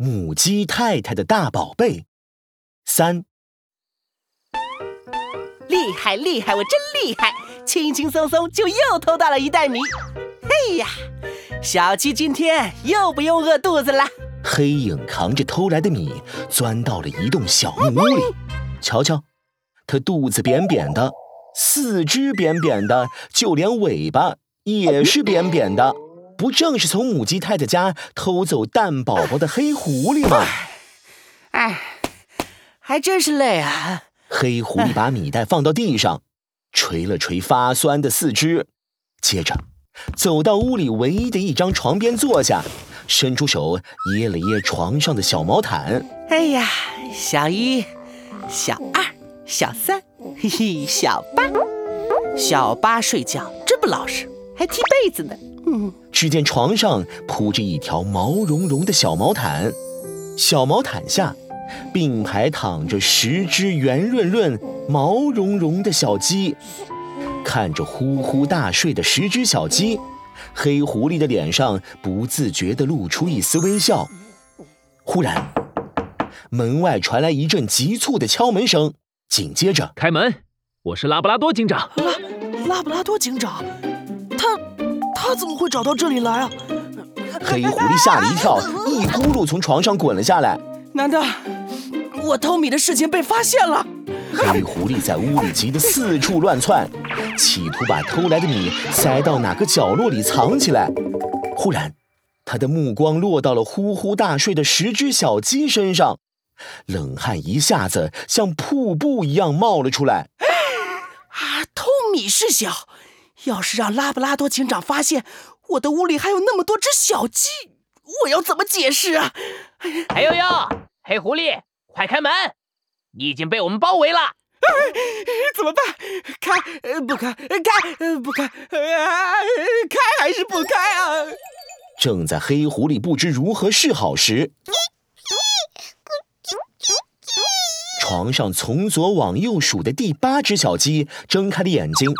母鸡太太的大宝贝三，厉害厉害，我真厉害，轻轻松松就又偷到了一袋米。嘿呀，小鸡今天又不用饿肚子了。黑影扛着偷来的米，钻到了一栋小木屋里。瞧瞧，它肚子扁扁的，四肢扁扁的，就连尾巴也是扁扁的。不正是从母鸡太太家偷走蛋宝宝的黑狐狸吗？哎，还真是累啊！黑狐狸把米袋放到地上，捶了捶发酸的四肢，接着走到屋里唯一的一张床边坐下，伸出手掖了掖床上的小毛毯。哎呀，小一、小二、小三，嘿嘿，小八，小八睡觉真不老实，还踢被子呢。只见床上铺着一条毛茸茸的小毛毯，小毛毯下并排躺着十只圆润润、毛茸茸的小鸡。看着呼呼大睡的十只小鸡，黑狐狸的脸上不自觉地露出一丝微笑。忽然，门外传来一阵急促的敲门声，紧接着开门，我是拉布拉多警长。拉拉布拉多警长，他。他怎么会找到这里来啊？黑狐狸吓了一跳，一咕噜从床上滚了下来。难道我偷米的事情被发现了？黑狐狸在屋里急得四处乱窜，企图把偷来的米塞到哪个角落里藏起来。忽然，他的目光落到了呼呼大睡的十只小鸡身上，冷汗一下子像瀑布一样冒了出来。啊，偷米是小。要是让拉布拉多警长发现我的屋里还有那么多只小鸡，我要怎么解释啊？哎呦呦，黑狐狸，快开门！你已经被我们包围了，怎么办？开？不开？开？不开？开还是不开啊？正在黑狐狸不知如何是好时，床上从左往右数的第八只小鸡睁开了眼睛。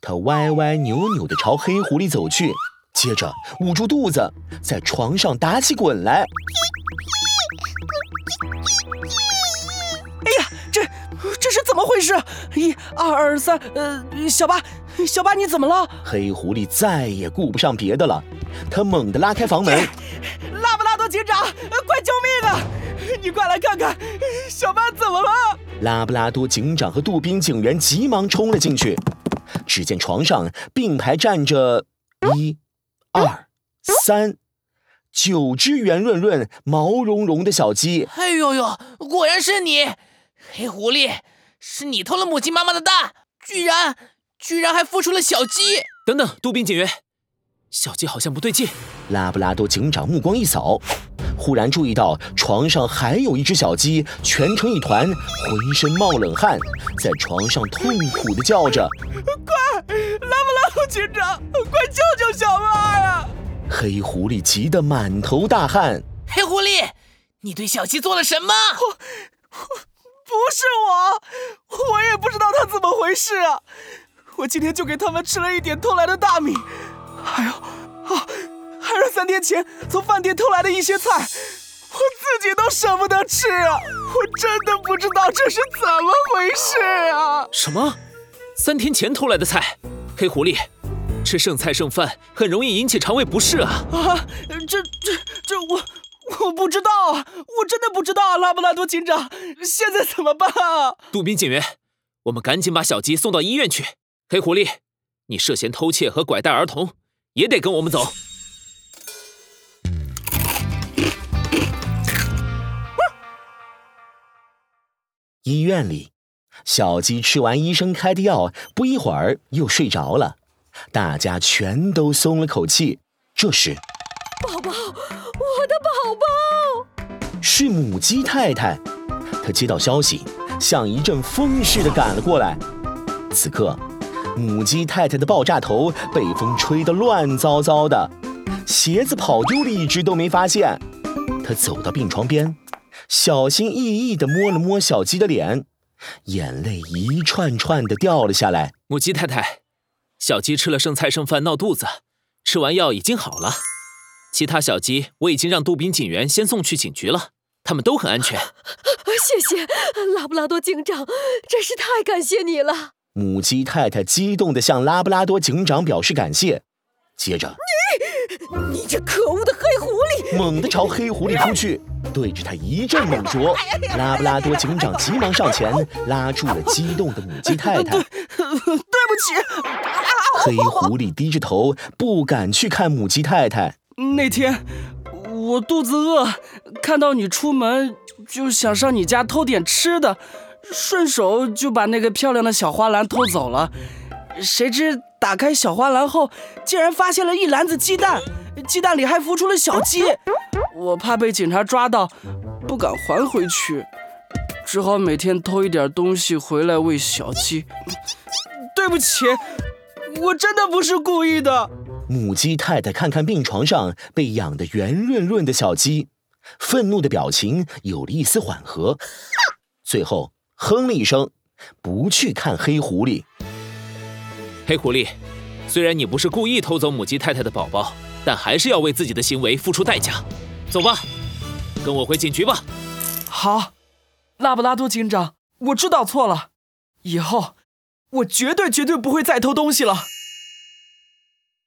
他歪歪扭扭地朝黑狐狸走去，接着捂住肚子，在床上打起滚来。哎呀，这这是怎么回事？一、二、三，呃，小八，小八，你怎么了？黑狐狸再也顾不上别的了，他猛地拉开房门。拉布拉多警长，快救命啊！你快来看看，小八怎么了？拉布拉多警长和杜宾警员急忙冲了进去。只见床上并排站着一、二、三、九只圆润润、毛茸茸的小鸡。哎呦呦，果然是你，黑狐狸，是你偷了母鸡妈妈的蛋，居然居然还孵出了小鸡！等等，杜宾警员，小鸡好像不对劲。拉布拉多警长目光一扫。忽然注意到床上还有一只小鸡，蜷成一团，浑身冒冷汗，在床上痛苦地叫着：“ 快，拉布拉多警长，快救救小八呀！”黑狐狸急得满头大汗。黑狐狸，你对小七做了什么？我我不是我，我也不知道他怎么回事啊！我今天就给他们吃了一点偷来的大米，还有啊。还有三天前从饭店偷来的一些菜，我自己都舍不得吃啊！我真的不知道这是怎么回事啊！什么？三天前偷来的菜？黑狐狸，吃剩菜剩饭很容易引起肠胃不适啊！啊，这这这我我不知道啊，我真的不知道啊！拉布拉多警长，现在怎么办啊？杜宾警员，我们赶紧把小鸡送到医院去。黑狐狸，你涉嫌偷窃和拐带儿童，也得跟我们走。医院里，小鸡吃完医生开的药，不一会儿又睡着了。大家全都松了口气。这时，宝宝，我的宝宝，是母鸡太太。她接到消息，像一阵风似的赶了过来。此刻，母鸡太太的爆炸头被风吹得乱糟糟的，鞋子跑丢了一只都没发现。她走到病床边。小心翼翼地摸了摸小鸡的脸，眼泪一串串地掉了下来。母鸡太太，小鸡吃了剩菜剩饭闹肚子，吃完药已经好了。其他小鸡我已经让杜宾警员先送去警局了，他们都很安全。谢谢，拉布拉多警长，真是太感谢你了。母鸡太太激动地向拉布拉多警长表示感谢，接着你你这可恶的黑狐狸！猛地朝黑狐狸扑去，对着它一阵猛啄。拉布拉多警长急忙上前拉住了激动的母鸡太太。黑狐狸低着头，不敢去看母鸡太太。那天我肚子饿，看到你出门，就想上你家偷点吃的，顺手就把那个漂亮的小花篮偷走了。谁知打开小花篮后，竟然发现了一篮子鸡蛋，鸡蛋里还孵出了小鸡。我怕被警察抓到，不敢还回去，只好每天偷一点东西回来喂小鸡。对不起，我真的不是故意的。母鸡太太看看病床上被养得圆润润的小鸡，愤怒的表情有了一丝缓和，最后哼了一声，不去看黑狐狸。黑狐狸，虽然你不是故意偷走母鸡太太的宝宝，但还是要为自己的行为付出代价。走吧，跟我回警局吧。好，拉布拉多警长，我知道错了，以后我绝对绝对不会再偷东西了。